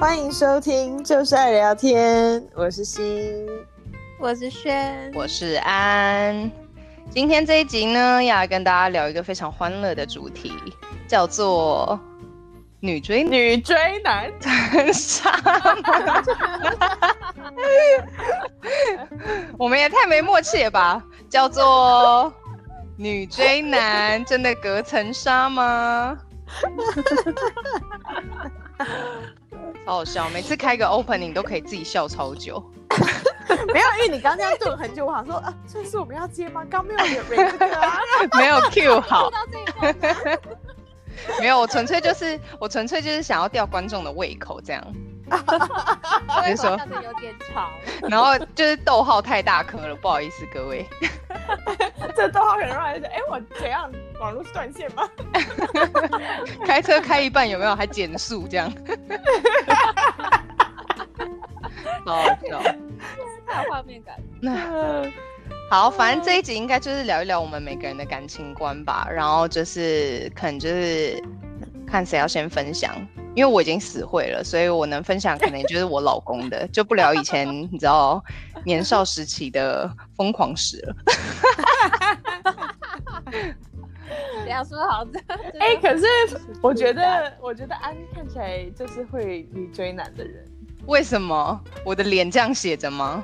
欢迎收听就是爱聊天，我是心，我是轩，我是安。今天这一集呢，要来跟大家聊一个非常欢乐的主题，叫做女追女追男真杀。我们也太没默契了吧？叫做女追男真的隔层纱吗？超好笑，每次开个 opening 都可以自己笑超久。没有，因为你刚刚这样顿很久，我想说啊，这是我们要接吗？刚没有有这个啊，没有 Q 好。没有，我纯粹就是我纯粹就是想要吊观众的胃口，这样。所以说有点长，然后就是逗号太大颗了，不好意思各位。这逗号很让人哎，我怎样？网络是断线吗？开车开一半有没有还减速这样？好好笑，太有画面感。那好，反正这一集应该就是聊一聊我们每个人的感情观吧，然后就是可能就是看谁要先分享。因为我已经死会了，所以我能分享可能就是我老公的，就不聊以前你知道年少时期的疯狂史了。不要说好的，哎、欸，可是我觉得，我觉得安看起来就是会女追男的人。为什么？我的脸这样写着吗？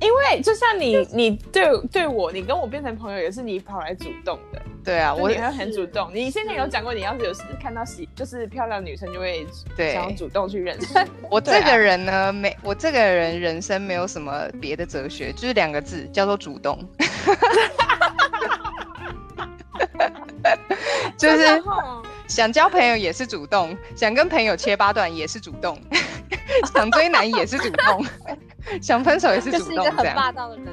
因为就像你，你对对我，你跟我变成朋友也是你跑来主动的。对啊，我也会很主动。你现在有讲过，你要是有看到喜，就是漂亮女生就会想要主动去认识。我这个人呢，没，我这个人人生没有什么别的哲学，就是两个字，叫做主动。就是想交朋友也是主动，想跟朋友切八段也是主动，想追男也是主动。想分手也是主动，就是一个很霸道的人。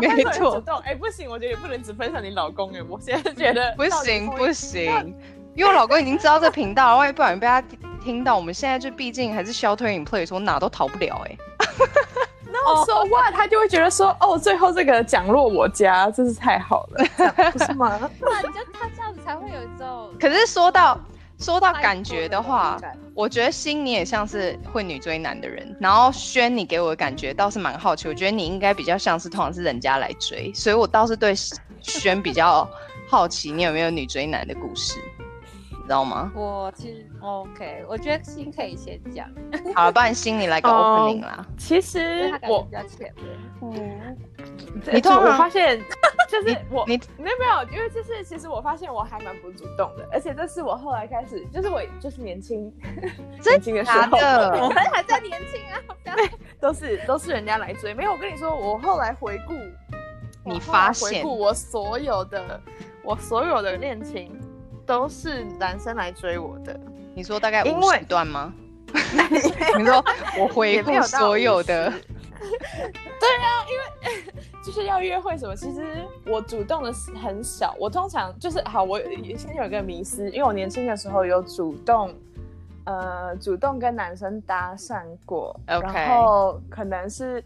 没错，主动。哎，不行，我觉得也不能只分享你老公。哎，我现在觉得 不行不行，因为我老公已经知道这频道了，万一不小心被他听到，我们现在就毕竟还是 shelter in place，说哪都逃不了。哎，那我说 what？他就会觉得说，哦，最后这个奖落我家，真是太好了，不是吗？那你就他这样子才会有一种。可是说到。说到感觉的话，我觉得心你也像是会女追男的人，然后轩你给我的感觉倒是蛮好奇，我觉得你应该比较像是通常是人家来追，所以我倒是对轩比较好奇，你有没有女追男的故事？你知道吗？我其实 OK，我觉得心可以先讲。好了，不然心你来个 opening 啦。Oh, 其实我比较浅的。嗯，你突然发现，就是我你没有没有，因为就是其实我发现我还蛮不主动的，而且这是我后来开始，就是我就是年轻 年轻的时候，的我们还在年轻啊，都是都是人家来追。没有，我跟你说，我后来回顾，你发现回顾我所有的我所有的恋情。都是男生来追我的，你说大概五十段吗？你说我回顾所有的，对啊，因为就是要约会什么，其实我主动的很少。我通常就是好，我先有一个迷思，因为我年轻的时候有主动，呃，主动跟男生搭讪过.然后可能是。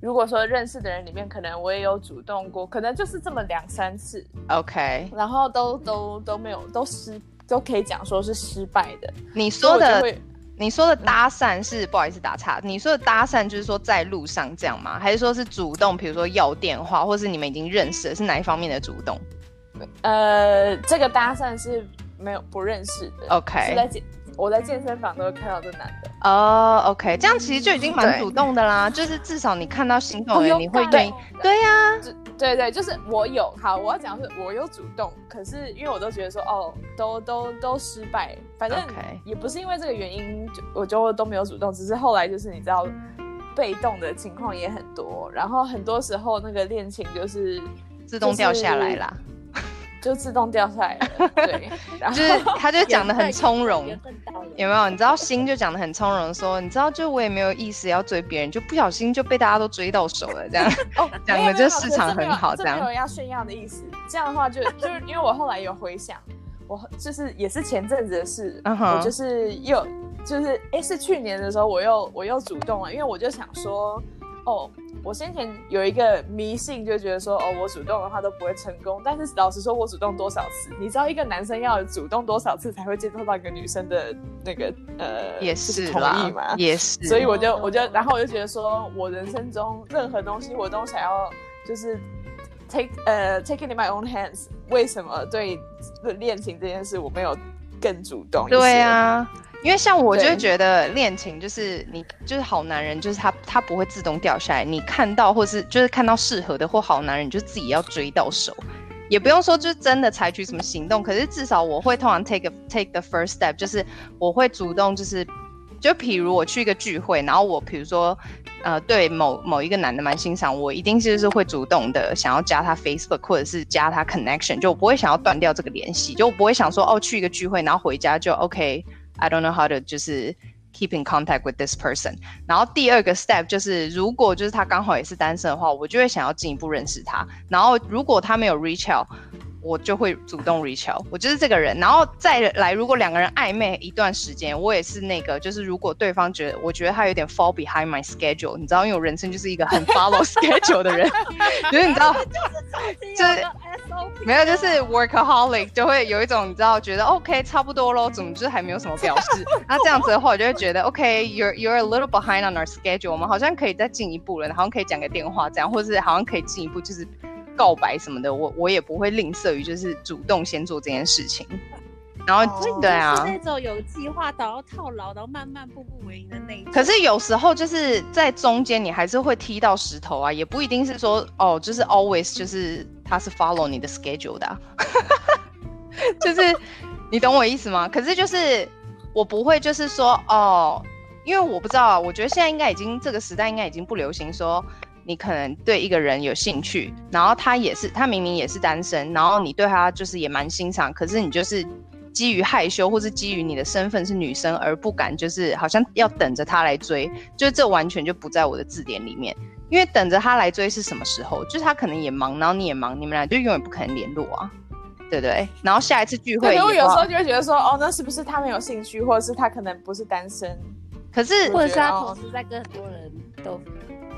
如果说认识的人里面，可能我也有主动过，可能就是这么两三次，OK，然后都都都没有，都失，都可以讲说是失败的。你说的，你说的搭讪是、嗯、不好意思打岔，你说的搭讪就是说在路上这样吗？还是说是主动，比如说要电话，或是你们已经认识了，是哪一方面的主动？呃，这个搭讪是没有不认识的，OK，是在我在健身房都会看到这男的。哦、oh,，OK，这样其实就已经蛮主动的啦，就是至少你看到心动的人，你会愿意，对呀、啊，对对，就是我有，好，我要讲的是我有主动，可是因为我都觉得说，哦，都都都失败，反正也不是因为这个原因，就我就都没有主动，只是后来就是你知道，被动的情况也很多，然后很多时候那个恋情就是自动掉下来啦。就是就自动掉下来了，对，就是他就讲的很 从容，有没有？你知道心就讲的很从容，说你知道，就我也没有意思要追别人，就不小心就被大家都追到手了，这样。哦，讲的就市场很好，这样。没有要炫耀的意思，这样的话就就是因为我后来有回想，我就是也是前阵子的事，uh huh. 我就是又就是哎、欸、是去年的时候我又我又主动了，因为我就想说。哦，我先前有一个迷信，就觉得说，哦，我主动的话都不会成功。但是老实说，我主动多少次？你知道一个男生要主动多少次才会接受到一个女生的那个呃，也是，是同意吗？也是。所以我就我就然后我就觉得说，我人生中任何东西我都想要就是 take 呃 take it in my own hands。为什么对恋情这件事我没有更主动一些？对啊。因为像我就会觉得恋情就是你就是好男人，就是他他不会自动掉下来，你看到或是就是看到适合的或好男人，你就自己要追到手，也不用说就是真的采取什么行动，可是至少我会通常 take a, take the first step，就是我会主动就是就比如我去一个聚会，然后我比如说呃对某某一个男的蛮欣赏，我一定就是会主动的想要加他 Facebook 或者是加他 connection，就我不会想要断掉这个联系，就我不会想说哦去一个聚会然后回家就 OK。I don't know how to 就是 keep in contact with this person。然后第二个 step 就是，如果就是他刚好也是单身的话，我就会想要进一步认识他。然后如果他没有 reach out。我就会主动 reach out，我就是这个人，然后再来，如果两个人暧昧一段时间，我也是那个，就是如果对方觉得，我觉得他有点 fall behind my schedule，你知道，因为我人生就是一个很 follow schedule 的人，就是你知道，就是没有，就是 workaholic，就会有一种你知道，觉得 OK 差不多咯，总之还没有什么表示，那这样子的话，我就会觉得 OK，you're you're a little behind on our schedule，我们好像可以再进一步了，好像可以讲个电话这样，或是好像可以进一步就是。告白什么的，我我也不会吝啬于就是主动先做这件事情，然后、哦、对啊，是那种有计划到要套牢，然后慢慢步步为营的那一种。可是有时候就是在中间，你还是会踢到石头啊，也不一定是说哦，就是 always 就是他是 follow 你的 schedule 的、啊，就是你懂我意思吗？可是就是我不会就是说哦，因为我不知道啊，我觉得现在应该已经这个时代应该已经不流行说。你可能对一个人有兴趣，然后他也是，他明明也是单身，然后你对他就是也蛮欣赏，可是你就是基于害羞，或是基于你的身份是女生而不敢，就是好像要等着他来追，就是这完全就不在我的字典里面。因为等着他来追是什么时候？就是他可能也忙，然后你也忙，你们俩就永远不可能联络啊，对不对？然后下一次聚会，因为有时候就会觉得说，哦，那是不是他没有兴趣，或者是他可能不是单身？可是，或者是他同时在跟很多人都。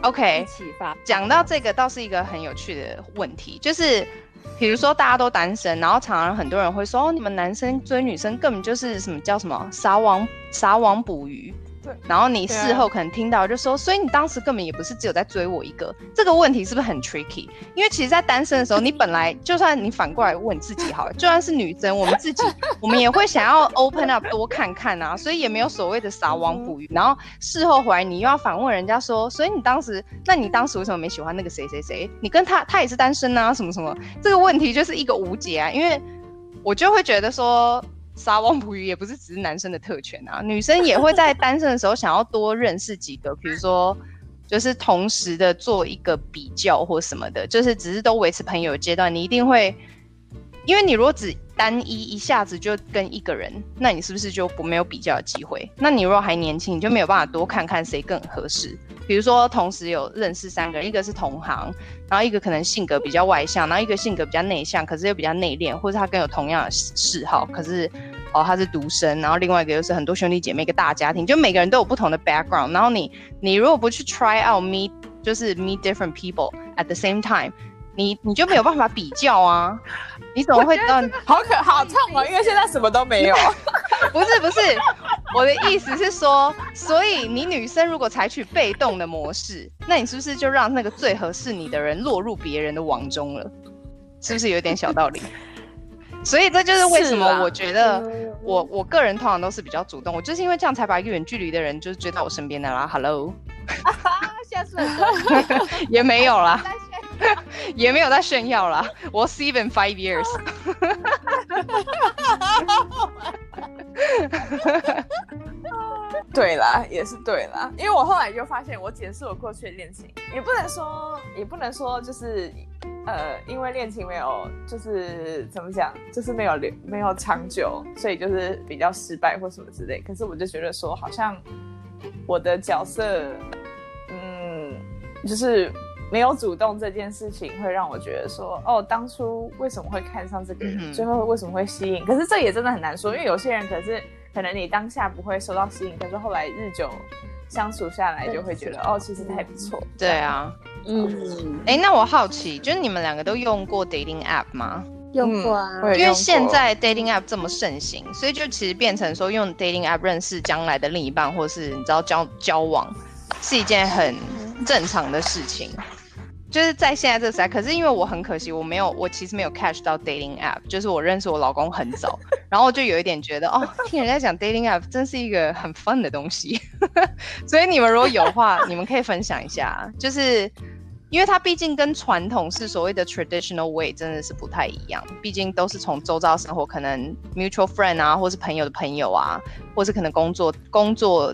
OK，讲到这个倒是一个很有趣的问题，就是比如说大家都单身，然后常常很多人会说，哦，你们男生追女生根本就是什么叫什么撒网撒网捕鱼。对，然后你事后可能听到就说，所以你当时根本也不是只有在追我一个，这个问题是不是很 tricky？因为其实，在单身的时候，你本来就算你反过来问自己好了，就算是女生，我们自己 我们也会想要 open up 多看看啊，所以也没有所谓的撒网捕鱼。然后事后回来，你又要反问人家说，所以你当时，那你当时为什么没喜欢那个谁谁谁？你跟他他也是单身啊，什么什么？这个问题就是一个无解啊，因为我就会觉得说。撒网捕鱼也不是只是男生的特权啊，女生也会在单身的时候想要多认识几个，比如说就是同时的做一个比较或什么的，就是只是都维持朋友阶段，你一定会，因为你如果只单一一下子就跟一个人，那你是不是就不没有比较的机会？那你如果还年轻，你就没有办法多看看谁更合适。比如说，同时有认识三个人，一个是同行，然后一个可能性格比较外向，然后一个性格比较内向，可是又比较内敛，或者他跟有同样的嗜好，可是哦他是独生，然后另外一个又是很多兄弟姐妹一个大家庭，就每个人都有不同的 background，然后你你如果不去 try out meet 就是 meet different people at the same time，你你就没有办法比较啊，你怎么会知道？好可好痛啊，因为现在什么都没有。不是不是，我的意思是说，所以你女生如果采取被动的模式，那你是不是就让那个最合适你的人落入别人的网中了？是不是有点小道理？所以这就是为什么我觉得我我个人通常都是比较主动，我就是因为这样才把一个远距离的人就是追到我身边的啦。Hello，下次也没有啦。也没有在炫耀啦，我 seven five years。对啦，也是对啦，因为我后来就发现，我解释我过去的恋情，也不能说，也不能说就是，呃，因为恋情没有，就是怎么讲，就是没有，没有长久，所以就是比较失败或什么之类。可是我就觉得说，好像我的角色，嗯，就是。没有主动这件事情会让我觉得说，哦，当初为什么会看上这个人，嗯、最后为什么会吸引？可是这也真的很难说，因为有些人可是可能你当下不会受到吸引，可是后来日久相处下来就会觉得，哦，其实还不错。对啊，嗯，哎、欸，那我好奇，就是你们两个都用过 dating app 吗？用过啊，因为现在 dating app 这么盛行，所以就其实变成说用 dating app 认识将来的另一半，或是你知道交交往，是一件很正常的事情。就是在现在这个时代，可是因为我很可惜，我没有，我其实没有 catch 到 dating app。就是我认识我老公很早，然后就有一点觉得，哦，听人家讲 dating app 真是一个很 fun 的东西。所以你们如果有话，你们可以分享一下。就是因为它毕竟跟传统是所谓的 traditional way 真的是不太一样，毕竟都是从周遭生活，可能 mutual friend 啊，或是朋友的朋友啊，或是可能工作工作。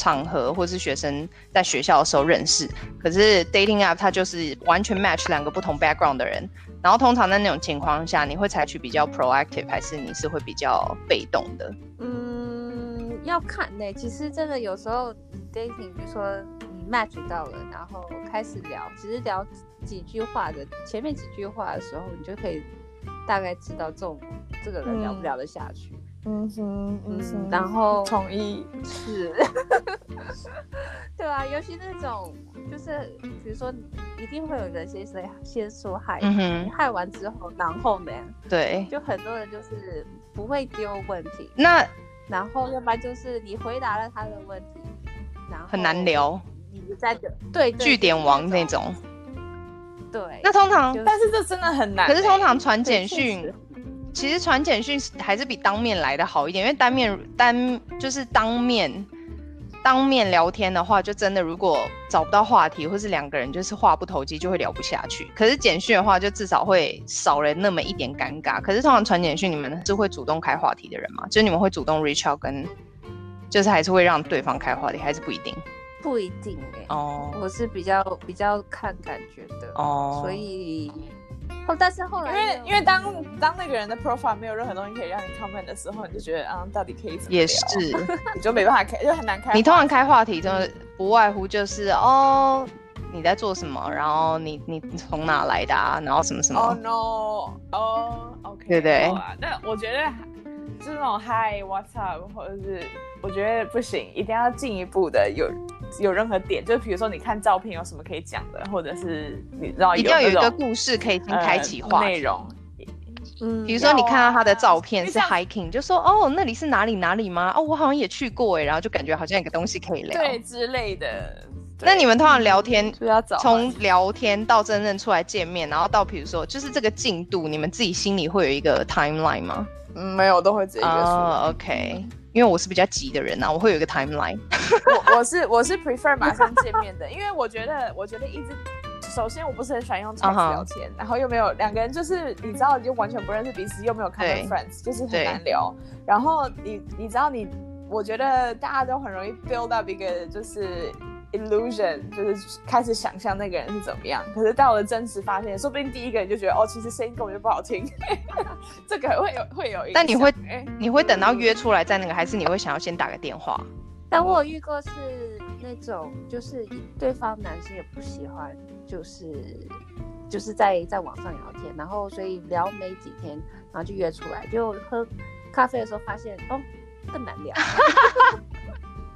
场合或是学生在学校的时候认识，可是 dating app 它就是完全 match 两个不同 background 的人，然后通常在那种情况下，你会采取比较 proactive 还是你是会比较被动的？嗯，要看呢、欸。其实真的有时候 dating，比如说你 match 到了，然后开始聊，其实聊几句话的前面几句话的时候，你就可以大概知道这种这个人聊不聊得下去。嗯嗯哼，嗯哼，然后同意。是，对啊，尤其那种就是，比如说，一定会有人先谁先说害，嗯哼，嗨完之后，然后呢，对，就很多人就是不会丢问题，那然后要不然就是你回答了他的问题，然后很难聊，你在的对据点王那种，对，那通常，但是这真的很难，可是通常传简讯。其实传简讯还是比当面来的好一点，因为单面单就是当面当面聊天的话，就真的如果找不到话题，或是两个人就是话不投机，就会聊不下去。可是简讯的话，就至少会少了那么一点尴尬。可是通常传简讯，你们是会主动开话题的人吗？就是你们会主动 reach out 跟，就是还是会让对方开话题，还是不一定？不一定哎、欸。哦。我是比较比较看感觉的哦，所以。但是后来，因为因为当当那个人的 profile 没有任何东西可以让你 comment 的时候，你就觉得啊，到底可以怎么聊？也是，你就没办法开，就很难开。你通常开话题，真的不外乎就是哦，你在做什么？然后你你从哪来的啊？然后什么什么？Oh no！哦，OK，对对。那我觉得就是那种 Hi，What's up？或者是我觉得不行，一定要进一步的有。有任何点，就比如说你看照片有什么可以讲的，或者是你知道一定要有一个故事可以先开启话内容。嗯，比如说你看到他的照片是 hiking，就说哦，那里是哪里哪里吗？哦，我好像也去过哎，然后就感觉好像有个东西可以聊，对之类的。那你们通常聊天，从聊天到真正出来见面，然后到比如说就是这个进度，你们自己心里会有一个 timeline 吗？嗯，没有，都会直接约出来。Oh, OK。因为我是比较急的人呐、啊，我会有一个 timeline。我我是 我是 prefer 马上见面的，因为我觉得我觉得一直，首先我不是很喜欢用 text 聊天，uh huh. 然后又没有两个人就是你知道就完全不认识彼此，又没有看到 friends，就是很难聊。然后你你知道你，我觉得大家都很容易 build up 一个就是。Illusion 就是开始想象那个人是怎么样，可是到了真实发现，说不定第一个人就觉得哦，其实声音根本就不好听，这个会有会有。但你会你会等到约出来再那个，还是你会想要先打个电话？但我有遇过是那种，就是对方男生也不喜欢，就是就是在在网上聊天，然后所以聊没几天，然后就约出来，就喝咖啡的时候发现哦，更难聊。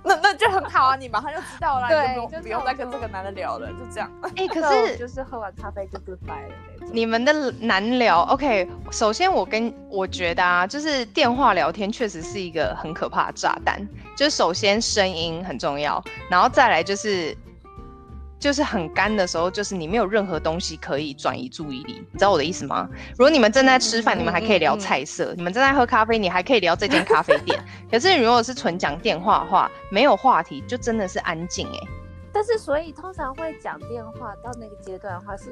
那那就很好啊，你马上就知道了，对，就不用再跟这个男的聊了，就这样。哎、欸，可是就是喝完咖啡就 goodbye 了那种。你们的难聊，OK？首先我跟我觉得啊，就是电话聊天确实是一个很可怕的炸弹。就是首先声音很重要，然后再来就是。就是很干的时候，就是你没有任何东西可以转移注意力，你知道我的意思吗？如果你们正在吃饭，嗯、你们还可以聊菜色；你们正在喝咖啡，你还可以聊这间咖啡店。可是如果是纯讲电话的话，没有话题，就真的是安静哎。但是所以通常会讲电话到那个阶段的话，是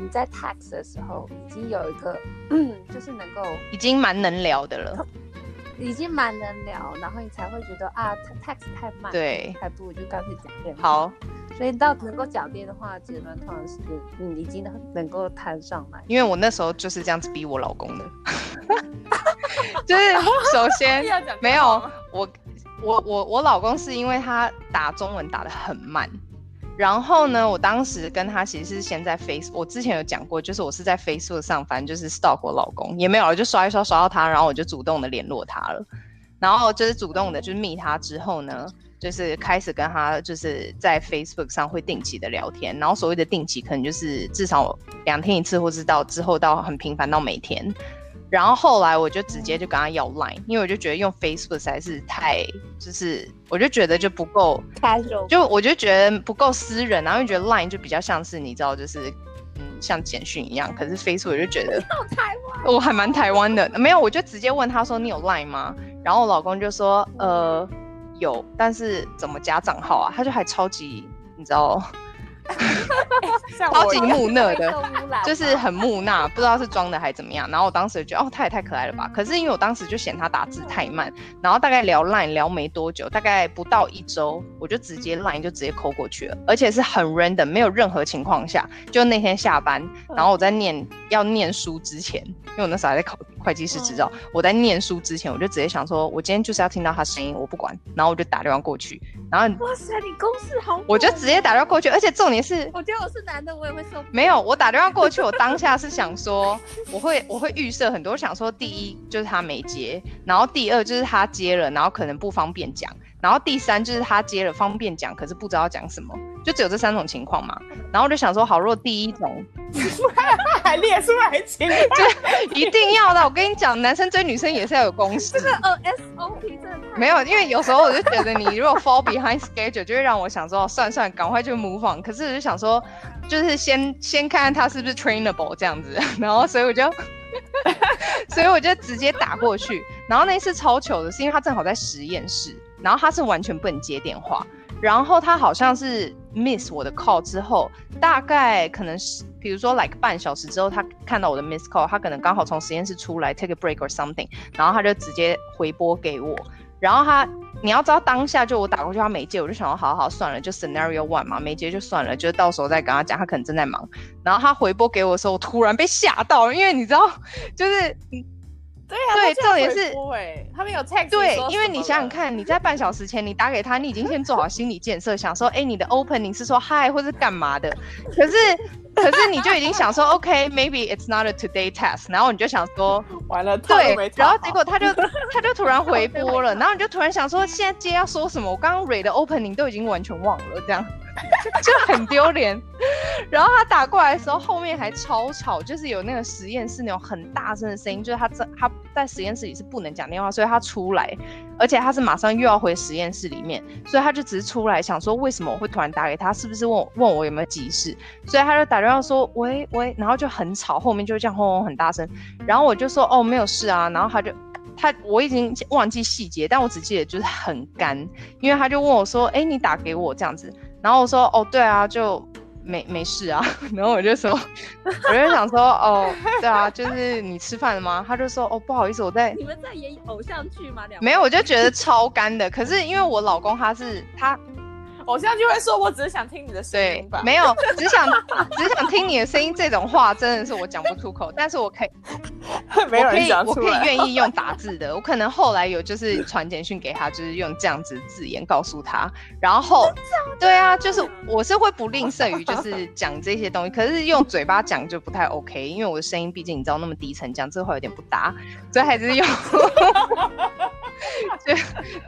你在 text 的时候已经有一个，嗯，就是能够已经蛮能聊的了。已经蛮能聊，然后你才会觉得啊，text 太慢，对，还不如就干脆讲电话。好，所以到能够讲电话阶段，通常是你已经能够谈上来。因为我那时候就是这样子逼我老公的，就是首先 没有我，我我我老公是因为他打中文打的很慢。然后呢，我当时跟他其实是先在 Facebook，我之前有讲过，就是我是在 Facebook 上，反正就是 stalk 我老公，也没有，就刷一刷刷到他，然后我就主动的联络他了，然后就是主动的，就是密他之后呢，就是开始跟他就是在 Facebook 上会定期的聊天，然后所谓的定期可能就是至少两天一次，或是到之后到很频繁到每天。然后后来我就直接就跟他要 Line，因为我就觉得用 Facebook 实在是太就是，我就觉得就不够就我就觉得不够私人，然后又觉得 Line 就比较像是你知道就是嗯像简讯一样，可是 Facebook 我就觉得台湾，我还蛮台湾的，没有我就直接问他说你有 Line 吗？然后我老公就说呃有，但是怎么加账号啊？他就还超级你知道。超级木讷的，就是很木讷，不知道是装的还是怎么样。然后我当时就觉得，哦，他也太可爱了吧。可是因为我当时就嫌他打字太慢，然后大概聊 line 聊没多久，大概不到一周，我就直接 line 就直接扣过去了，而且是很 random，没有任何情况下，就那天下班，然后我在念要念书之前，因为我那时候还在考会计师执照，我在念书之前，我就直接想说，我今天就是要听到他声音，我不管，然后我就打电话过去，然后哇塞，你公司好，我就直接打电话过去，而且重点。是，我觉得我是男的，我也会受。没有，我打电话过去，我当下是想说，我会我会预设很多，想说第一就是他没接，然后第二就是他接了，然后可能不方便讲，然后第三就是他接了方便讲，可是不知道讲什么，就只有这三种情况嘛。然后我就想说，好，如果第一种还列出来情况，就一定要的。我跟你讲，男生追女生也是要有公式。这个呃 SOP 真的没有，因为有时候我就觉得你如果 fall behind schedule，就会让我想说，算算，赶快就 move on。可是我就想说，就是先先看看他是不是 trainable 这样子，然后所以我就，所以我就直接打过去。然后那一次超糗的是，因为他正好在实验室，然后他是完全不能接电话。然后他好像是 miss 我的 call 之后，大概可能是，比如说 like 半小时之后，他看到我的 miss call，他可能刚好从实验室出来 take a break or something，然后他就直接回拨给我。然后他，你要知道当下就我打过去他没接，我就想说好好算了，就 scenario one 嘛，没接就算了，就到时候再跟他讲，他可能正在忙。然后他回拨给我的时候，我突然被吓到，因为你知道，就是。对啊，对，重点是，他们有 text。对，因为你想想看，你在半小时前你打给他，你已经先做好心理建设，想说，哎，你的 opening 是说 hi 或是干嘛的，可是，可是你就已经想说，OK，maybe、okay, it's not a today task，然后你就想说，完了，对，然后结果他就 他就突然回拨了，然后你就突然想说，现在接要说什么？我刚刚 read 的 opening 都已经完全忘了，这样。就很丢脸，然后他打过来的时候，后面还超吵，就是有那个实验室那种很大声的声音，就是他在他在实验室里是不能讲电话，所以他出来，而且他是马上又要回实验室里面，所以他就只是出来想说，为什么我会突然打给他，是不是问我问我有没有急事，所以他就打电话说喂喂，然后就很吵，后面就这样轰轰很大声，然后我就说哦没有事啊，然后他就他我已经忘记细节，但我只记得就是很干，因为他就问我说，哎你打给我这样子。然后我说哦，对啊，就没没事啊。然后我就说，我就想说哦，对啊，就是你吃饭了吗？他就说哦，不好意思，我在。你们在演偶像剧吗？两没有，我就觉得超干的。可是因为我老公他是他。偶像就会说：“我只是想听你的声音吧。”没有，只想 只想听你的声音。这种话真的是我讲不出口，但是我可以，没有人讲我可以，我可以愿意用打字的。我可能后来有就是传简讯给他，就是用这样子字眼告诉他。然后，对啊，就是我是会不吝啬于就是讲这些东西，可是用嘴巴讲就不太 OK，因为我的声音毕竟你知道那么低沉，讲这话有点不搭，所以还是用，就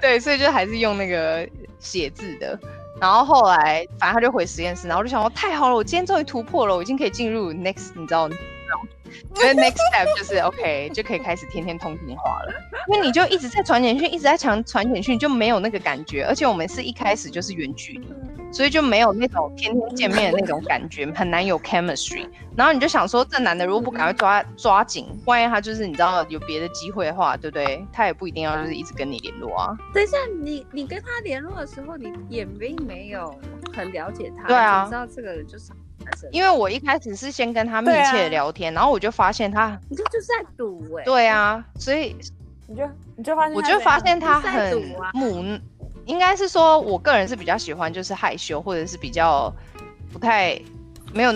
对，所以就还是用那个写字的。然后后来，反正他就回实验室，然后我就想说，太好了，我今天终于突破了，我已经可以进入 next，你知道，因为 next step 就是 OK，就可以开始天天通电话了。因为你就一直在传简讯，一直在传传简讯，就没有那个感觉。而且我们是一开始就是远距离。所以就没有那种天天见面的那种感觉，很难有 chemistry。然后你就想说，这男的如果不赶快抓抓紧，万一他就是你知道有别的机会的话，对不对？他也不一定要就是一直跟你联络啊。等一下，你你跟他联络的时候，你也并没有很了解他，对啊，知道这个人就是因为我一开始是先跟他密切聊天，啊、然后我就发现他，你这就是在赌哎。对啊，所以你就你就发现，我就发现他很母。应该是说，我个人是比较喜欢，就是害羞，或者是比较不太没有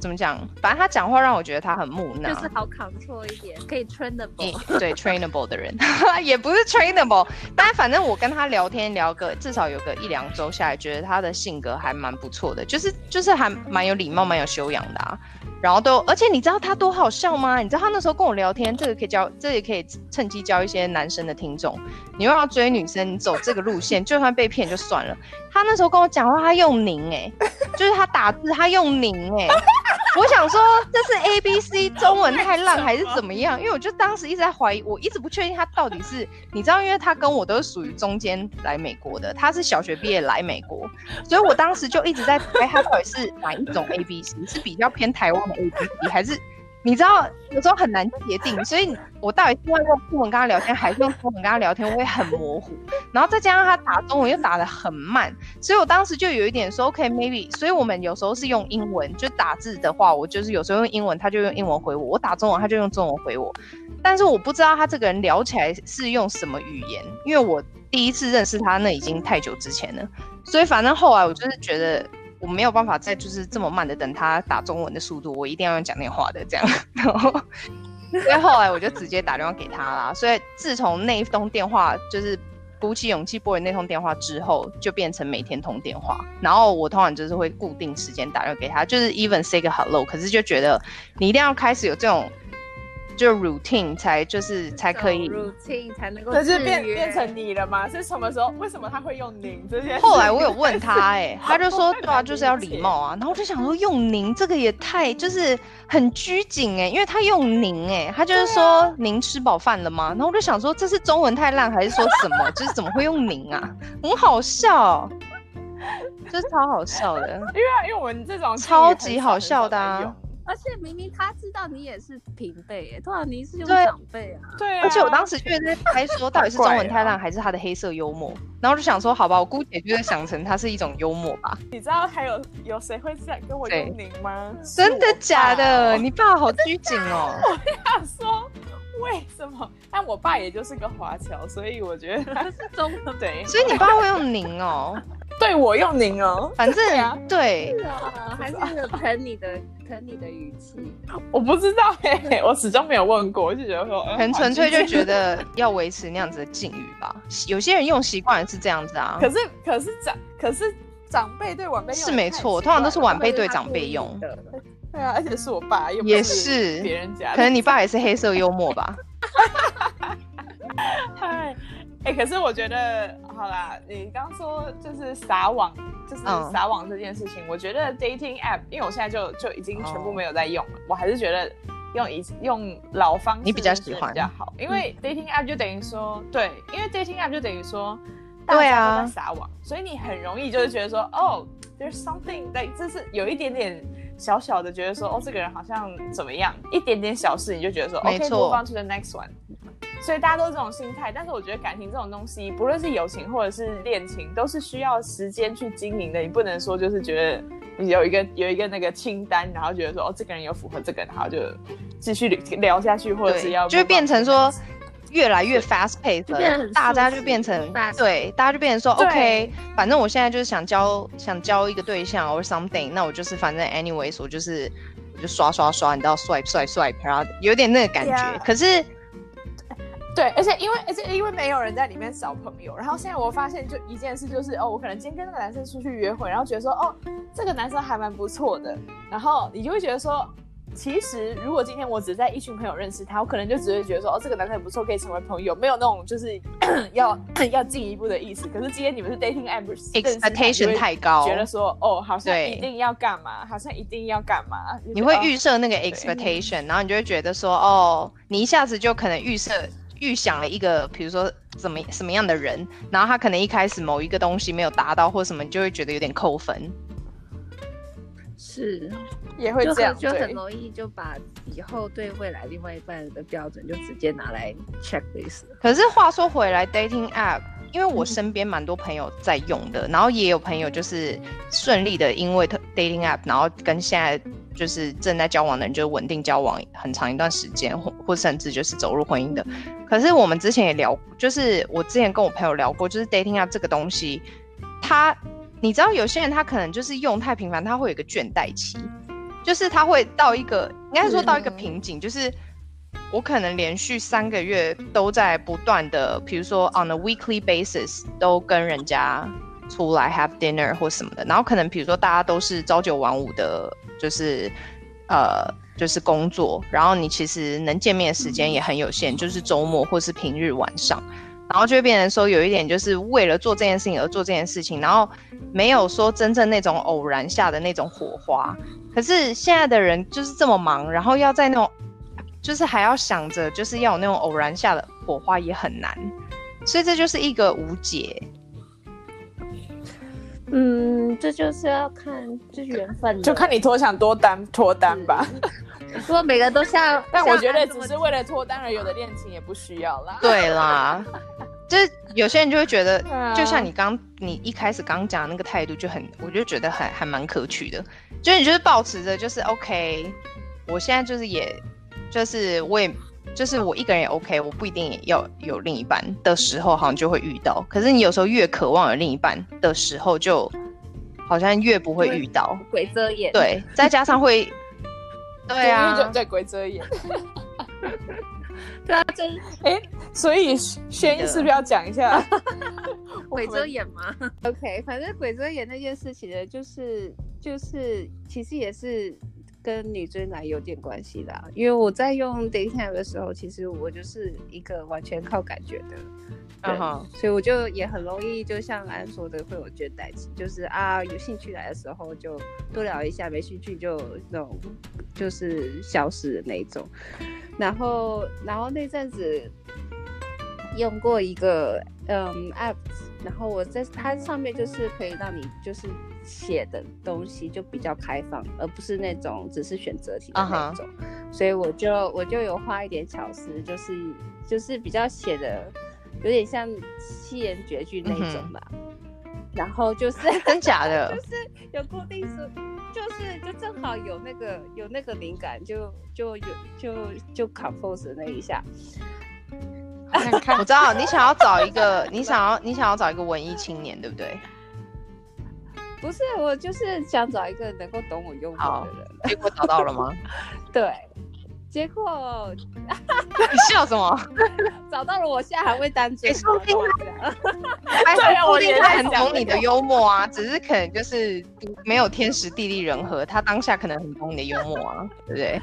怎么讲，反正他讲话让我觉得他很木讷，就是好 control 一点，可以 trainable，对 trainable 的人，也不是 trainable，但反正我跟他聊天聊个至少有个一两周下来，觉得他的性格还蛮不错的，就是就是还蛮有礼貌，蛮有修养的啊。然后都，而且你知道他多好笑吗？你知道他那时候跟我聊天，这个可以教，这也可以趁机教一些男生的听众。你又要追女生，你走这个路线，就算被骗就算了。他那时候跟我讲话，他用您哎，就是他打字他用您哎。我想说这是 A B C 中文太烂还是怎么样？因为我就当时一直在怀疑，我一直不确定他到底是，你知道，因为他跟我都是属于中间来美国的，他是小学毕业来美国，所以我当时就一直在猜他到底是哪一种 A B C，是比较偏台湾的 A B C 还是？你知道有时候很难决定，所以我到底是要用中文跟他聊天，还是用中文跟他聊天，我会很模糊。然后再加上他打中文又打得很慢，所以我当时就有一点说，OK maybe。所以我们有时候是用英文，就打字的话，我就是有时候用英文，他就用英文回我；我打中文，他就用中文回我。但是我不知道他这个人聊起来是用什么语言，因为我第一次认识他那已经太久之前了，所以反正后来我就是觉得。我没有办法再就是这么慢的等他打中文的速度，我一定要用讲电话的这样。然后，所以后来我就直接打电话给他啦。所以自从那一通电话就是鼓起勇气拨了那通电话之后，就变成每天通电话。然后我通常就是会固定时间打电话给他，就是 even say 个 hello。可是就觉得你一定要开始有这种。就 routine 才就是才可以 routine 才能够，可是变变成你了吗？是什么时候？为什么他会用您这些？后来我有问他、欸，哎，他就说对啊，就是要礼貌啊。然后我就想说用您这个也太就是很拘谨哎、欸，因为他用您哎、欸，他就是说您吃饱饭了吗？然后我就想说这是中文太烂还是说什么？就是怎么会用您啊？很好笑，就是超好笑的，因为因为我们这种超级好笑的啊。而且明明他知道你也是平辈，哎，突然你是用长辈啊？对啊。而且我当时就是在猜说，到底是中文太烂，还是他的黑色幽默？然后我就想说，好吧，我姑且就在想成他是一种幽默吧。你知道还有有谁会这样跟我用您吗？真的假的？你爸好拘谨哦。我想说，为什么？但我爸也就是个华侨，所以我觉得他是中文对。所以你爸会用您哦？对，我用您哦。反正呀，对。是啊，还是疼你的。疼你的语气，我不知道哎、欸，我始终没有问过，我就觉得说，很纯粹就觉得 要维持那样子的境遇吧。有些人用习惯是这样子啊，可是可是长可是长辈对晚辈是没错，通常都是晚辈对长辈用的。对啊，而且是我爸用，也是别人家，可能你爸也是黑色幽默吧。嗨。哎、欸，可是我觉得，好啦，你刚刚说就是撒网，就是撒网这件事情，嗯、我觉得 dating app，因为我现在就就已经全部没有在用了，哦、我还是觉得用以用老方式你比较喜欢。比较好，因为 dating app 就等于说，对，因为 dating app 就等于说，大家都在撒网，所以你很容易就是觉得说，哦，there's something like 就是有一点点小小的觉得说，哦，这个人好像怎么样，一点点小事你就觉得说，OK，move、on to the next one。所以大家都是这种心态，但是我觉得感情这种东西，不论是友情或者是恋情，都是需要时间去经营的。你不能说就是觉得你有一个有一个那个清单，然后觉得说哦，这个人有符合这个，然后就继续聊下去，或者是要就变成说越来越 fast pace，大家就变成对，大家就变成说 OK，反正我现在就是想交想交一个对象 or something，那我就是反正 anyways，我就是我就刷刷刷，你知道 swipe swipe swipe，然后有点那个感觉，yeah. 可是。对，而且因为而且因为没有人在里面找朋友，然后现在我发现就一件事，就是哦，我可能今天跟那个男生出去约会，然后觉得说哦，这个男生还蛮不错的，然后你就会觉得说，其实如果今天我只在一群朋友认识他，我可能就只会觉得说哦，这个男生很不错，可以成为朋友，没有那种就是 要 要进一步的意思。可是今天你们是 dating app，expectation 太高，觉得说哦，好像一定要干嘛，好像一定要干嘛，你会预设那个 expectation，然后你就会觉得说哦，你一下子就可能预设。预想了一个，比如说怎么什么样的人，然后他可能一开始某一个东西没有达到或什么，你就会觉得有点扣分。是，也会这样，就很容易就把以后对未来另外一半的标准就直接拿来 checklist。可是话说回来，dating app，因为我身边蛮多朋友在用的，嗯，然后也有朋友就是顺利的因为 dating app，然后跟现在。就是正在交往的人，就稳定交往很长一段时间，或或甚至就是走入婚姻的。可是我们之前也聊，就是我之前跟我朋友聊过，就是 dating app 这个东西，他你知道有些人他可能就是用太频繁，他会有一个倦怠期，就是他会到一个应该说到一个瓶颈，就是我可能连续三个月都在不断的，比如说 on a weekly basis 都跟人家出来 have dinner 或什么的，然后可能比如说大家都是朝九晚五的。就是，呃，就是工作，然后你其实能见面的时间也很有限，就是周末或是平日晚上，然后就会变成说有一点就是为了做这件事情而做这件事情，然后没有说真正那种偶然下的那种火花。可是现在的人就是这么忙，然后要在那种，就是还要想着就是要有那种偶然下的火花也很难，所以这就是一个无解。嗯，这就是要看就是缘分，就看你脱想多单脱单吧。如果每个都像，但我觉得只是为了脱单而有的恋情也不需要啦。对啦，就是有些人就会觉得，就像你刚你一开始刚讲的那个态度就很，我就觉得还还蛮可取的。就是你就是保持着就是 OK，我现在就是也，就是我也。就是我一个人也 OK，我不一定也要有另一半的时候，好像就会遇到。可是你有时候越渴望有另一半的时候，就好像越不会遇到。鬼遮眼。对，再加上会，对啊，对鬼遮眼。对啊，真哎、欸，所以轩逸是不是要讲一下 鬼遮眼吗？OK，反正鬼遮眼那件事情呢，就是就是其实也是。跟女追男有点关系啦，因为我在用 dating app 的时候，其实我就是一个完全靠感觉的，对，uh huh. 所以我就也很容易，就像安说的，会有倦怠期，就是啊，有兴趣来的时候就多聊一下，没兴趣就那种就是消失的那一种。然后，然后那阵子用过一个嗯 app，然后我在它上面就是可以让你就是。写的东西就比较开放，而不是那种只是选择题的那种，uh huh. 所以我就我就有花一点巧思，就是就是比较写的有点像七言绝句那种吧，uh. 然后就是 真假的，就是有固定数，就是就正好有那个有那个灵感，就就有就就 compose 那一下，我知道你想要找一个你想要你想要找一个文艺青年，对不对？不是，我就是想找一个能够懂我幽默的人。结果找到了吗？对，结果你 笑什么？找到了，我现在还会单追。说不定他，说不定他很懂你的幽默啊，只是可能就是没有天时地利人和，他当下可能很懂你的幽默啊，对不对？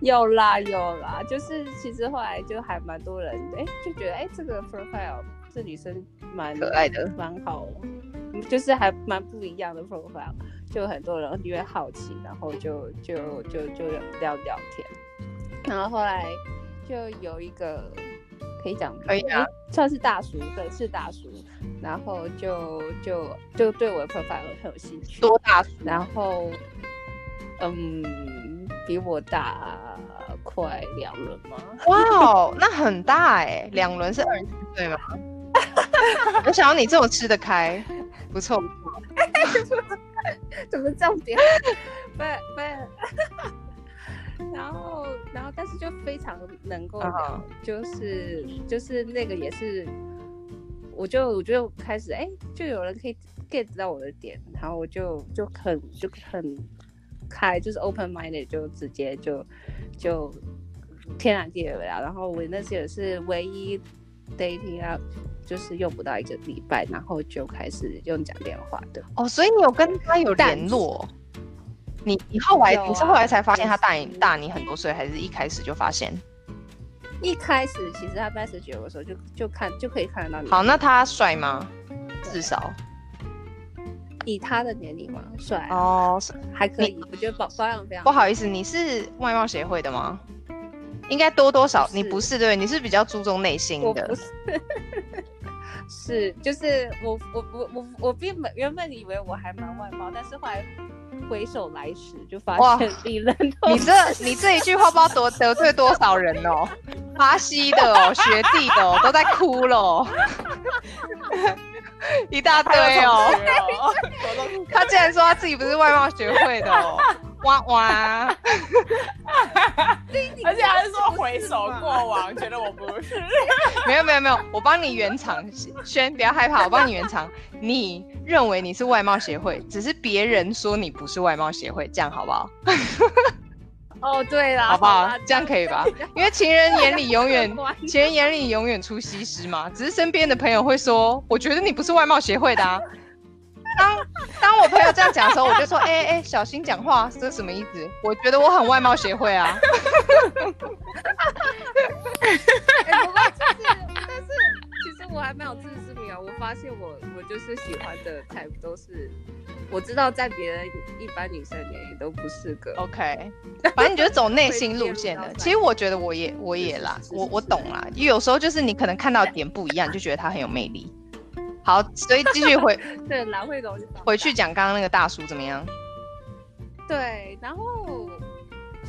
有啦有啦，就是其实后来就还蛮多人哎、欸，就觉得哎、欸，这个 profile 这女生蛮可爱的，蛮好。就是还蛮不一样的 profile，就很多人因为好奇，然后就就就就聊聊天，然后后来就有一个可以讲，可以啊，算是大叔，对，是大叔，然后就就就对我的 profile 很有兴趣，多大叔？然后嗯，比我大快两轮吗？哇哦，那很大哎，两轮是二十岁吗？我想要你这么吃得开。不错不错，怎么这样点？不不，然后然后但是就非常能够聊，uh huh. 就是就是那个也是，我就我就开始哎，就有人可以 get 到我的点，然后我就就很就很开，就是 open minded，就直接就就天南地北聊，然后我那次也是唯一 dating app。就是用不到一个礼拜，然后就开始用讲电话的哦，所以你有跟他有联络？是你你后来、啊、你是后来才发现他大你大你很多岁，还是一开始就发现？一开始其实他 message 我的时候就就看就可以看得到你。好，那他帅吗？至少以他的年龄嘛，帅哦，还可以。我觉得保保养非常。不好意思，你是外貌协会的吗？应该多多少是你不是对，你是比较注重内心的。是，就是我我我我我并没原本以为我还蛮外貌，但是后来回首来时就发现你人都你这你这一句话不知道多得罪多少人哦，巴西的哦，学弟的哦，都在哭了，一大堆哦。他竟然说他自己不是外貌协会的哦。哇哇！而且还是说回首过往，觉得我不是。没有没有没有，我帮你圆场，轩不要害怕，我帮你圆场。你认为你是外貌协会，只是别人说你不是外貌协会，这样好不好？哦，对啦，好不好？这样可以吧？因为情人眼里永远，情人眼里永远出西施嘛。只是身边的朋友会说，我觉得你不是外貌协会的啊。当当我朋友这样讲的时候，我就说：“ 哎、欸、哎、欸，小心讲话，这是什么意思？”我觉得我很外貌协会啊。欸、不过就是，但是其实我还蛮有自知之明啊。我发现我我就是喜欢的 type 都是，我知道在别人一般女生眼里都不是个 OK。反正你就是走内心路线的。其实我觉得我也我也啦，我我懂啦。因为有时候就是你可能看到点不一样，你就觉得他很有魅力。好，所以继续回 对，蓝慧总？回去讲刚刚那个大叔怎么样？对，然后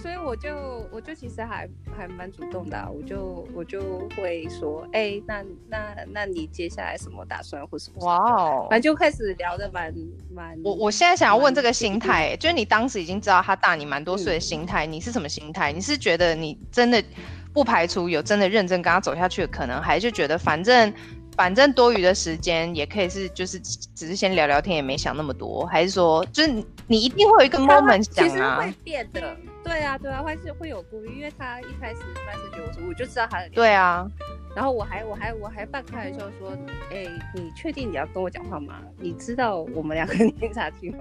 所以我就我就其实还还蛮主动的、啊，我就我就会说，哎、欸，那那那你接下来什么打算或什么？哇哦，反正就开始聊得蛮蛮。我我现在想要问这个心态，就是你当时已经知道他大你蛮多岁的心态，嗯、你是什么心态？你是觉得你真的不排除有真的认真跟他走下去的可能，还是就觉得反正？反正多余的时间也可以是，就是只是先聊聊天，也没想那么多。还是说，就是你一定会有一个 moment 想啊？其实会变的，对啊，对啊，会是会有顾虑，因为他一开始开始觉得我说，我就知道他的。对啊。然后我还我还我还半开玩笑说，哎、欸，你确定你要跟我讲话吗？你知道我们两个年差距吗？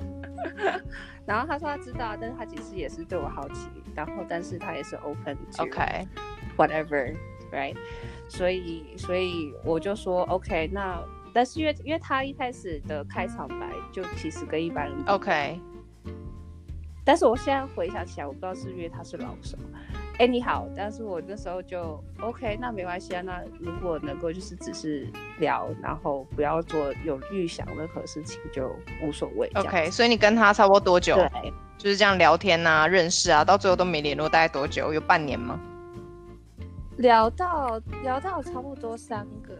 然后他说他知道，但是他其实也是对我好奇，然后但是他也是 open to OK，whatever，right？所以，所以我就说 OK，那但是因为因为他一开始的开场白就其实跟一般人 OK，但是我现在回想起来，我不知道是因为他是老手。哎，你好，但是我那时候就 OK，那没关系啊。那如果能够就是只是聊，然后不要做有预想任何事情，就无所谓。OK，所以你跟他差不多多久？对，就是这样聊天啊，认识啊，到最后都没联络，大概多久？有半年吗？聊到聊到差不多三个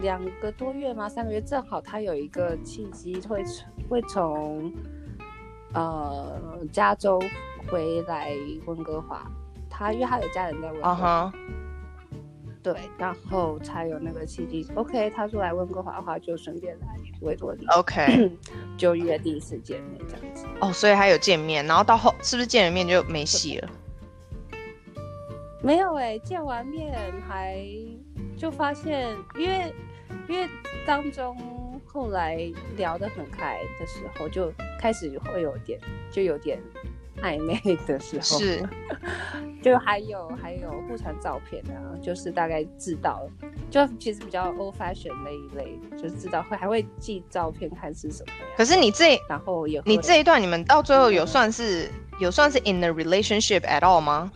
两个多月吗？三个月，正好他有一个契机会会从呃加州回来温哥华，他因为他有家人在温哥华，uh huh. 对，然后才有那个契机。OK，他说来温哥华的话，就顺便来维多利。OK，就约第一次见面这样子。哦，所以还有见面，然后到后是不是见了面就没戏了？没有哎、欸，见完面还就发现，因为因为当中后来聊得很开的时候，就开始会有点就有点暧昧的时候，是，就还有还有互传照片啊，就是大概知道，就其实比较 old fashion 那一类，就知道会还会寄照片看是什么样。可是你这然后有你这一段，你们到最后有算是、嗯、有算是 in a relationship at all 吗？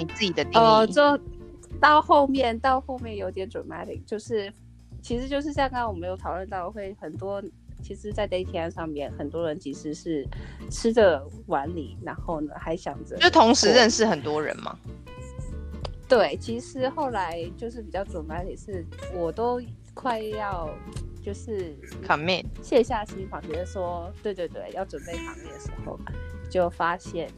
你自己的定义哦，就到后面，到后面有点 dramatic，就是，其实就是像刚刚我们有讨论到，会很多，其实，在 dating 上面，很多人其实是吃着碗里，然后呢，还想着，就同时认识很多人嘛。对，其实后来就是比较 dramatic，是我都快要就是 commit 卸下心防，觉得说，对对对，要准备 commit 的时候，就发现，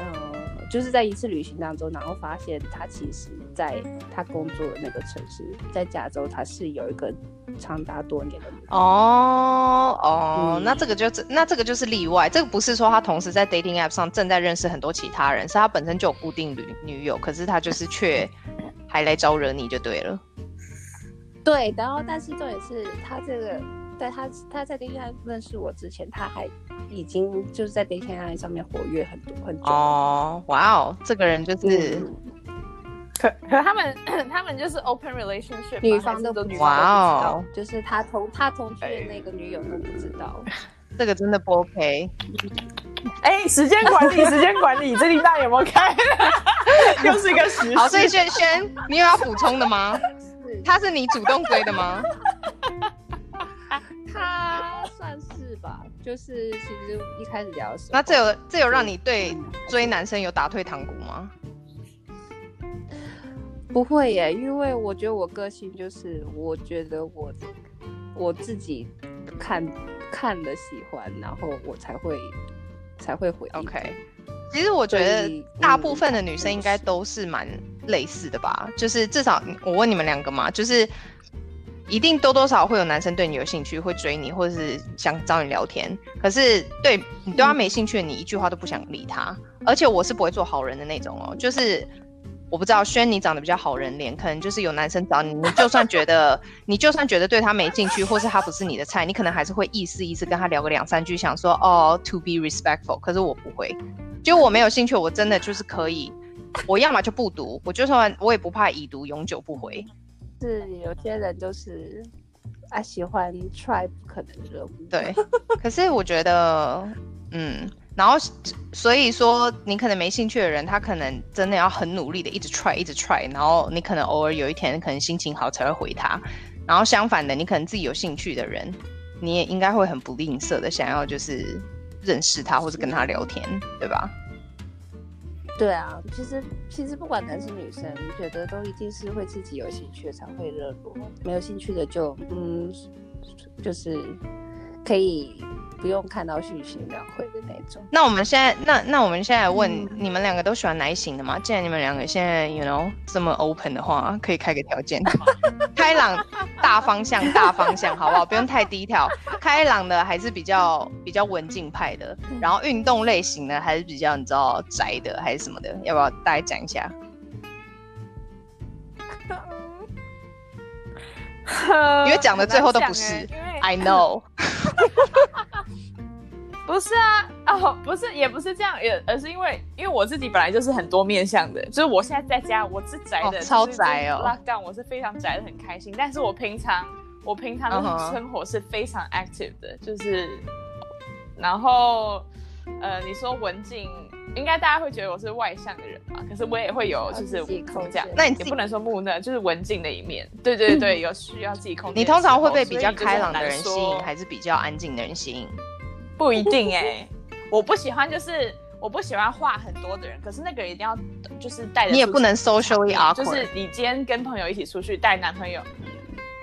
嗯、呃。就是在一次旅行当中，然后发现他其实在他工作的那个城市，在加州，他是有一个长达多年的女友。哦哦，嗯、那这个就那这个就是例外，这个不是说他同时在 dating app 上正在认识很多其他人，是他本身就有固定女女友，可是他就是却还来招惹你就对了。对，然后但是重点是他这个。在他他在 dating app 认识我之前，他还已经就是在 dating app 上面活跃很多很久哦，哇哦，这个人就是，嗯、可可他们他们就是 open relationship，女方都女方都不知道，哦，就是他同他同居的那个女友都不知道，这个真的不 OK。哎、欸，时间管理，时间管理，这里大有没有开？又是一个时好，所以轩轩，你有要补充的吗？他是你主动追的吗？就是其实一开始聊的时候，那这有这有让你对追男生有打退堂鼓吗？不会耶，因为我觉得我个性就是，我觉得我我自己看看了喜欢，然后我才会才会回。OK，其实我觉得大部分的女生应该都是蛮类似的吧，嗯、就是至少我问你们两个嘛，就是。一定多多少少会有男生对你有兴趣，会追你，或者是想找你聊天。可是对你对他没兴趣，你一句话都不想理他。而且我是不会做好人的那种哦，就是我不知道，轩你长得比较好人脸，可能就是有男生找你，你就算觉得你就算觉得对他没兴趣，或是他不是你的菜，你可能还是会意思意思跟他聊个两三句，想说哦，to be respectful。可是我不会，就我没有兴趣，我真的就是可以，我要么就不读，我就算我也不怕已读，永久不回。是有些人就是啊喜欢 try 不可能任务。对，可是我觉得，嗯。然后，所以说你可能没兴趣的人，他可能真的要很努力的一直 try，一直 try。然后你可能偶尔有一天可能心情好才会回他。然后相反的，你可能自己有兴趣的人，你也应该会很不吝啬的想要就是认识他或者跟他聊天，对吧？对啊，其实其实不管男生女生，觉得都一定是会自己有兴趣才会热络，没有兴趣的就嗯，就是可以。不用看到讯息秒回的那种。那我们现在，那那我们现在问、嗯、你们两个都喜欢哪一型的吗？既然你们两个现在，you know，这么 open 的话，可以开个条件，开朗大方向，大方向，好不好？不用太低调，开朗的还是比较比较文静派的，然后运动类型的还是比较你知道宅的还是什么的？要不要大概讲一下？因为讲的最后都不是、欸、I know。不是啊，哦，不是，也不是这样，也而是因为，因为我自己本来就是很多面向的，就是我现在在家，我是宅的，哦、超宅哦，lockdown，我是非常宅的，很开心。但是我平常，我平常的生活是非常 active 的，uh. 就是，然后，呃，你说文静，应该大家会觉得我是外向的人嘛？可是我也会有，就是空这样，那你也不能说木讷，就是文静的一面。对对对，有需要自己空间。你通常会被比较开朗的人吸引，还是比较安静的人吸引？不一定哎、欸，我不喜欢，就是我不喜欢话很多的人。可是那个人一定要就是带着，你也不能 socially awkward，就是你今天跟朋友一起出去带男朋友，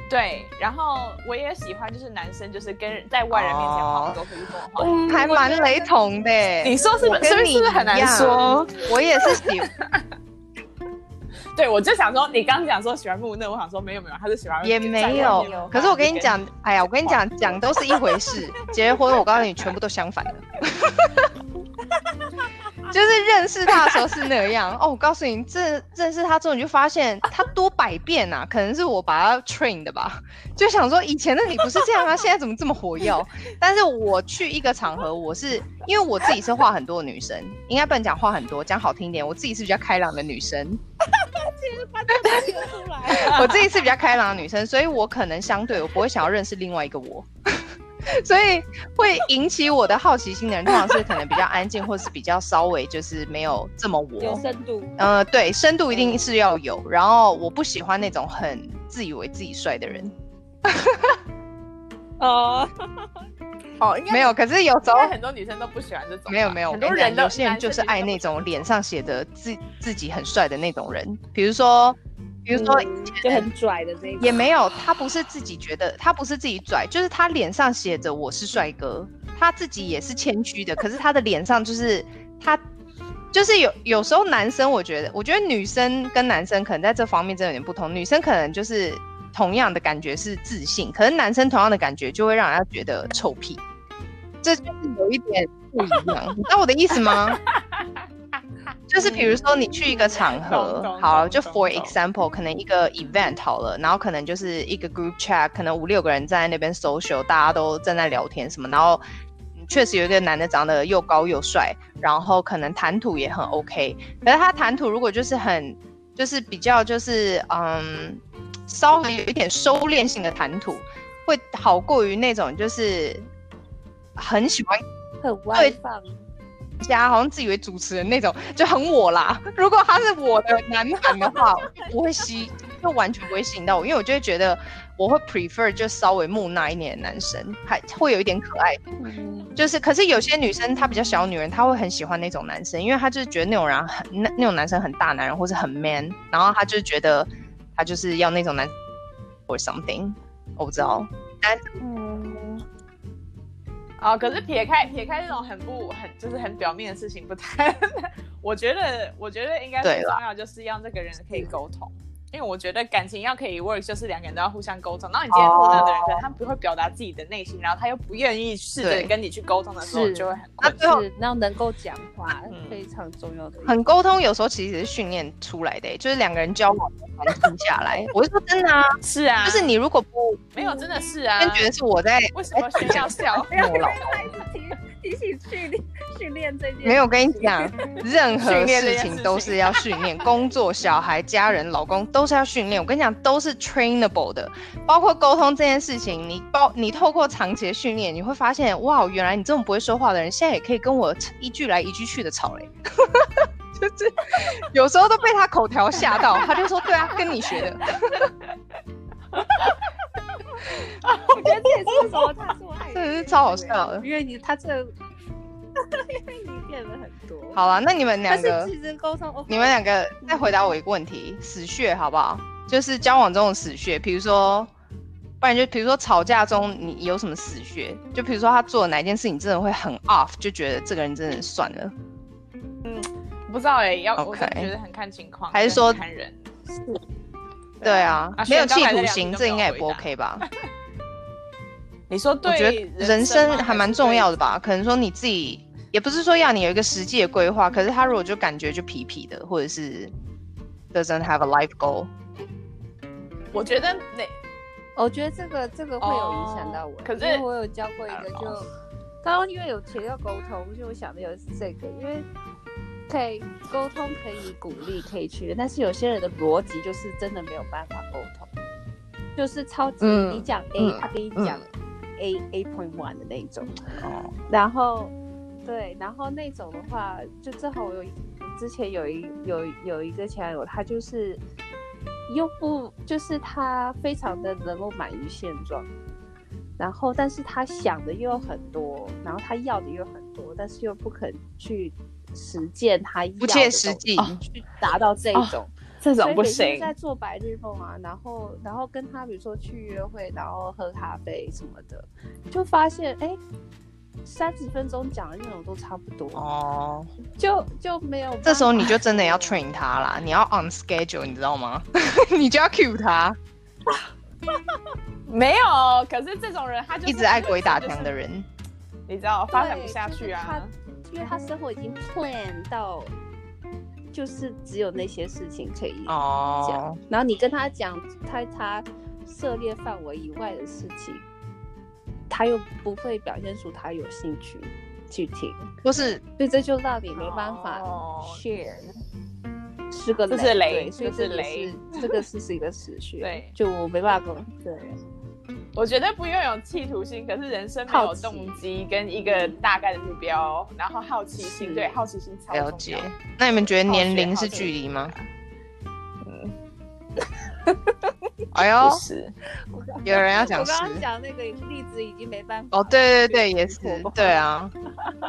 对。然后我也喜欢，就是男生就是跟在外人面前话很多，可以跟我话、嗯，还蛮雷同的。你说是不是？是不是很难说？我也是喜欢。对，我就想说，你刚刚讲说喜欢木讷，我想说没有没有，他是喜欢也没有。可是我跟你讲，哎呀，我跟你讲，讲都是一回事。结婚，我告诉你，全部都相反的。就是认识他的时候是那样哦，我告诉你，这认识他之后，你就发现他多百变啊，可能是我把他 train 的吧。就想说，以前的你不是这样啊，现在怎么这么活跃？但是我去一个场合，我是因为我自己是话很多的女生，应该不能讲话很多，讲好听点，我自己是比较开朗的女生。我自己是比较开朗的女生，所以我可能相对我不会想要认识另外一个我。所以会引起我的好奇心的人，通常是可能比较安静，或是比较稍微就是没有这么我有深度。呃，对，深度一定是要有。然后我不喜欢那种很自以为自己帅的人。哦 哦，没有。可是有时候很多女生都不喜欢这种。没有没有，很多人有些人就是爱那种脸上写的自自己很帅的那种人，比如说。比如说，就很拽的这个也没有，他不是自己觉得，他不是自己拽，就是他脸上写着我是帅哥，他自己也是谦虚的，可是他的脸上就是他，就是有有时候男生，我觉得，我觉得女生跟男生可能在这方面真的有点不同，女生可能就是同样的感觉是自信，可是男生同样的感觉就会让人家觉得臭屁，这就是有一点不一样，你知道我的意思吗？就是比如说你去一个场合，嗯、好，就 for example，可能一个 event 好了，然后可能就是一个 group chat，可能五六个人站在那边 social，大家都正在聊天什么，然后确实有一个男的长得又高又帅，然后可能谈吐也很 OK，可是他谈吐如果就是很，就是比较就是嗯，稍微有一点收敛性的谈吐，会好过于那种就是很喜欢很外放。家好像自以为主持人那种就很我啦。如果他是我的男团的话，不会吸，就完全不会吸引到我，因为我就会觉得我会 prefer 就稍微木讷一点的男生，还会有一点可爱。就是，可是有些女生她比较小女人，她会很喜欢那种男生，因为她就是觉得那种人很那那种男生很大男人或是很 man，然后她就觉得她就是要那种男 or something，我不知道，但嗯。啊、哦，可是撇开撇开这种很不很就是很表面的事情不谈，我觉得我觉得应该最重要就是让这个人可以沟通，因为我觉得感情要可以 work，就是两个人都要互相沟通。然后你今天碰到的人，可能他不会表达自己的内心，然后他又不愿意试着跟你去沟通的时候，就会很困难。是，然后能够讲话非常重要的。很沟通有时候其实是训练出来的，就是两个人交往静下来。我是说真的啊，是啊，就是你如果不没有，真的是啊，真觉得是我在为什么需要笑？提醒训练训练这件没有，跟你讲，任何事情都是要训练，工作、小孩、家人、老公都是要训练。我跟你讲，都是 trainable 的，包括沟通这件事情，你包你透过长期的训练，你会发现，哇，原来你这么不会说话的人，现在也可以跟我一句来一句去的吵嘞。就是有时候都被他口条吓到，他就说，对啊，跟你学的。我觉得这也是什么？他做爱，真的是超好笑的，因为你他这，因为你变了很多。好了，那你们两个，沟通，你们两个再回答我一个问题：死穴好不好？就是交往中的死穴，比如说，不然就比如说吵架中你有什么死穴？就比如说他做的哪件事情真的会很 off，就觉得这个人真的算了。嗯，不知道哎，要我觉得很看情况，还是说看人？是。对啊，没有企图心，这应该也不 OK 吧？你说对，我觉得人生还蛮重要的吧？可能说你自己，也不是说要你有一个实际的规划，可是他如果就感觉就皮皮的，或者是 doesn't have a life goal，我觉得那，我觉得这个这个会有影响到我。可是我有教过一个，就刚刚因为有提到沟通，所以我想的有是这个，因为。可以沟通，可以鼓励，可以去，但是有些人的逻辑就是真的没有办法沟通，就是超级你讲 A，、嗯、他跟你讲 A、嗯、A point one 的那种，哦，然后对，然后那种的话，就正好我有之前有一有有一个前男友，他就是又不就是他非常的能够满于现状，然后但是他想的又有很多，然后他要的又很多，但是又不肯去。实践他不切实际去达到这种，哦、这种不行。在做白日梦啊，然后然后跟他比如说去约会，然后喝咖啡什么的，就发现哎，三十分钟讲的内容都差不多哦，就就没有。这时候你就真的要 train 他啦，你要 on schedule，你知道吗？你就要 cue 他。没有，可是这种人他就一直爱鬼打墙的人，你知道发展不下去啊。因为他生活已经 plan 到，就是只有那些事情可以讲，oh. 然后你跟他讲他他涉猎范围以外的事情，他又不会表现出他有兴趣去听，不是，对，这就让你没办法 share，是个这是雷，这是雷，这个是是一个持续，对，就我没办法跟，对。我觉得不用有企图心，可是人生没有动机跟一个大概的目标，然后好奇心，对，好奇心超重要。了解。那你们觉得年龄是距离吗？嗯。哎呦，是。有人要讲。我刚刚讲那个例子已经没办法。哦，对对对，也是。对啊。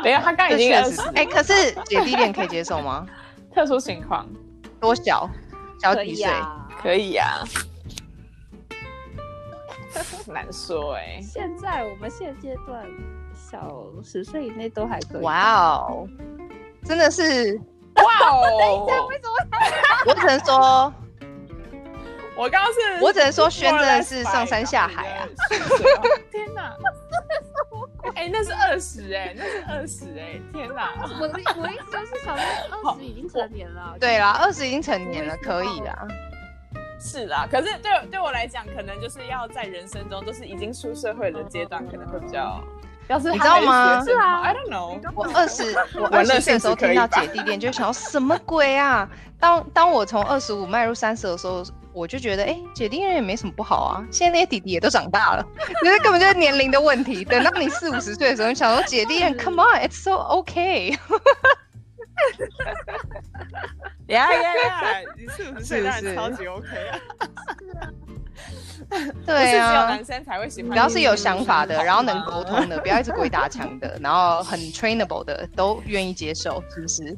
没有，他刚已经二十。哎，可是姐弟恋可以接受吗？特殊情况。多小？小几岁？可以呀。难说哎、欸，现在我们现阶段小十岁以内都还可以。哇哦，真的是哇哦！等一下，为什么？我只能说，我刚刚是，我只能说，轩真的是上山下海啊！天哪！哎、欸，那是二十哎，那是二十哎！天哪！我的我一直都是，想说二十已经成年了。对啦，二十已经成年了，可以啦。是啦，可是对对我来讲，可能就是要在人生中，就是已经出社会的阶段，可能会比较。要是你知道吗？是啊，I don't know。我二十，我二十岁的时候听到姐弟恋，就想要什么鬼啊？当当我从二十五迈入三十的时候，我就觉得，哎、欸，姐弟恋也没什么不好啊。现在那些弟弟也都长大了，觉 得根本就是年龄的问题。等到你四五十岁的时候，你想说姐弟恋，Come on，it's so okay。呀呀呀！你是不是超级 OK 啊？对啊，只有男生才会喜欢。只要是有想法的，然后能沟通的，不要一直鬼打墙的，然后很 trainable 的，都愿意接受，是不是？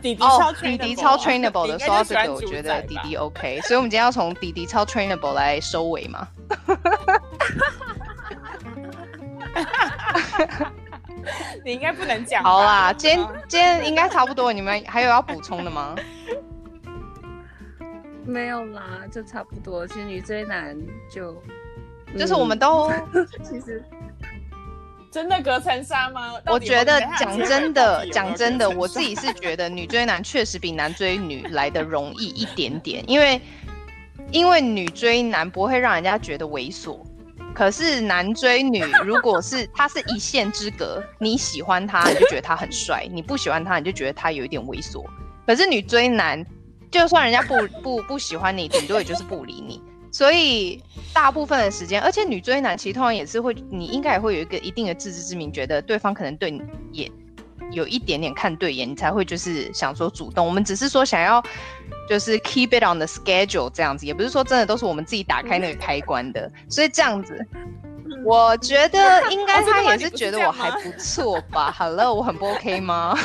弟弟超弟弟超 trainable 的，说到这个，我觉得弟弟 OK，所以我们今天要从弟弟超 trainable 来收尾嘛。你应该不能讲。好啦，今天今天应该差不多，你们还有要补充的吗？没有啦，就差不多。其实女追男就就是我们都 其实。真的隔层纱吗？我觉得讲真的，讲真的，我自己是觉得女追男确实比男追女来的容易一点点，因为因为女追男不会让人家觉得猥琐，可是男追女，如果是他是一线之隔，你喜欢他，你就觉得他很帅；你不喜欢他，你就觉得他有一点猥琐。可是女追男，就算人家不不不喜欢你，顶多也就是不理你。所以大部分的时间，而且女追男其实通常也是会，你应该也会有一个一定的自知之明，觉得对方可能对你也有一点点看对眼，你才会就是想说主动。我们只是说想要就是 keep it on the schedule 这样子，也不是说真的都是我们自己打开那个开关的。所以这样子，我觉得 应该他也是觉得我还不错吧。Hello，我很不 OK 吗？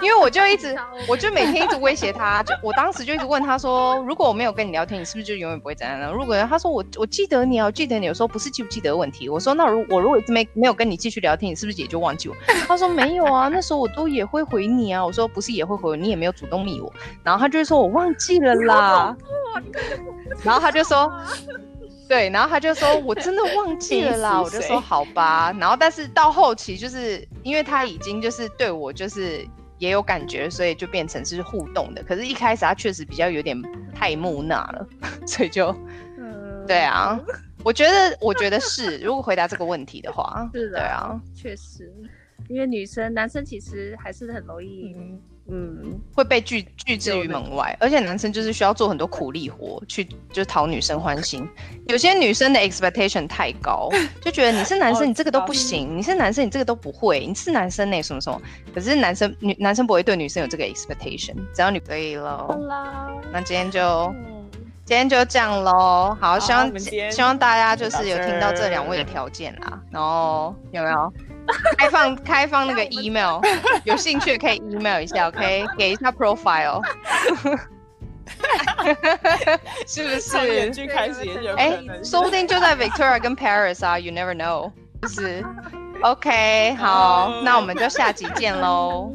因为我就一直，我就每天一直威胁他，就我当时就一直问他说，如果我没有跟你聊天，你是不是就永远不会怎样呢？如果他说我我记得你啊，我记得你，有时候不是记不记得的问题。我说那如我如果一直没没有跟你继续聊天，你是不是也就忘记我？他说没有啊，那时候我都也会回你啊。我说不是也会回你，也没有主动密我。然后他就说我忘记了啦。然后他就说，对，然后他就说我真的忘 记了啦。我就说好吧。然后但是到后期就是因为他已经就是对我就是。也有感觉，所以就变成是互动的。可是，一开始他确实比较有点太木讷了，所以就，嗯，对啊，我觉得，我觉得是。如果回答这个问题的话，是的，对啊，确实，因为女生、男生其实还是很容易。嗯嗯，会被拒拒之于门外，而且男生就是需要做很多苦力活去，就讨女生欢心。有些女生的 expectation 太高，就觉得你是男生，你这个都不行；你是男生，你这个都不会。你是男生那什么什么，可是男生女男生不会对女生有这个 expectation，只要你可以了。那今天就今天就这样喽。好，希望希望大家就是有听到这两位的条件啦，然后有没有？开放开放那个 email，有兴趣可以 email 一下，OK，给一下 profile，是不是？开始哎、欸，说不定就在 Victoria 跟 Paris 啊，You never know，就是，OK，好，那我们就下集见喽，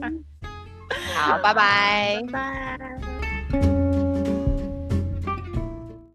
好，拜拜，拜。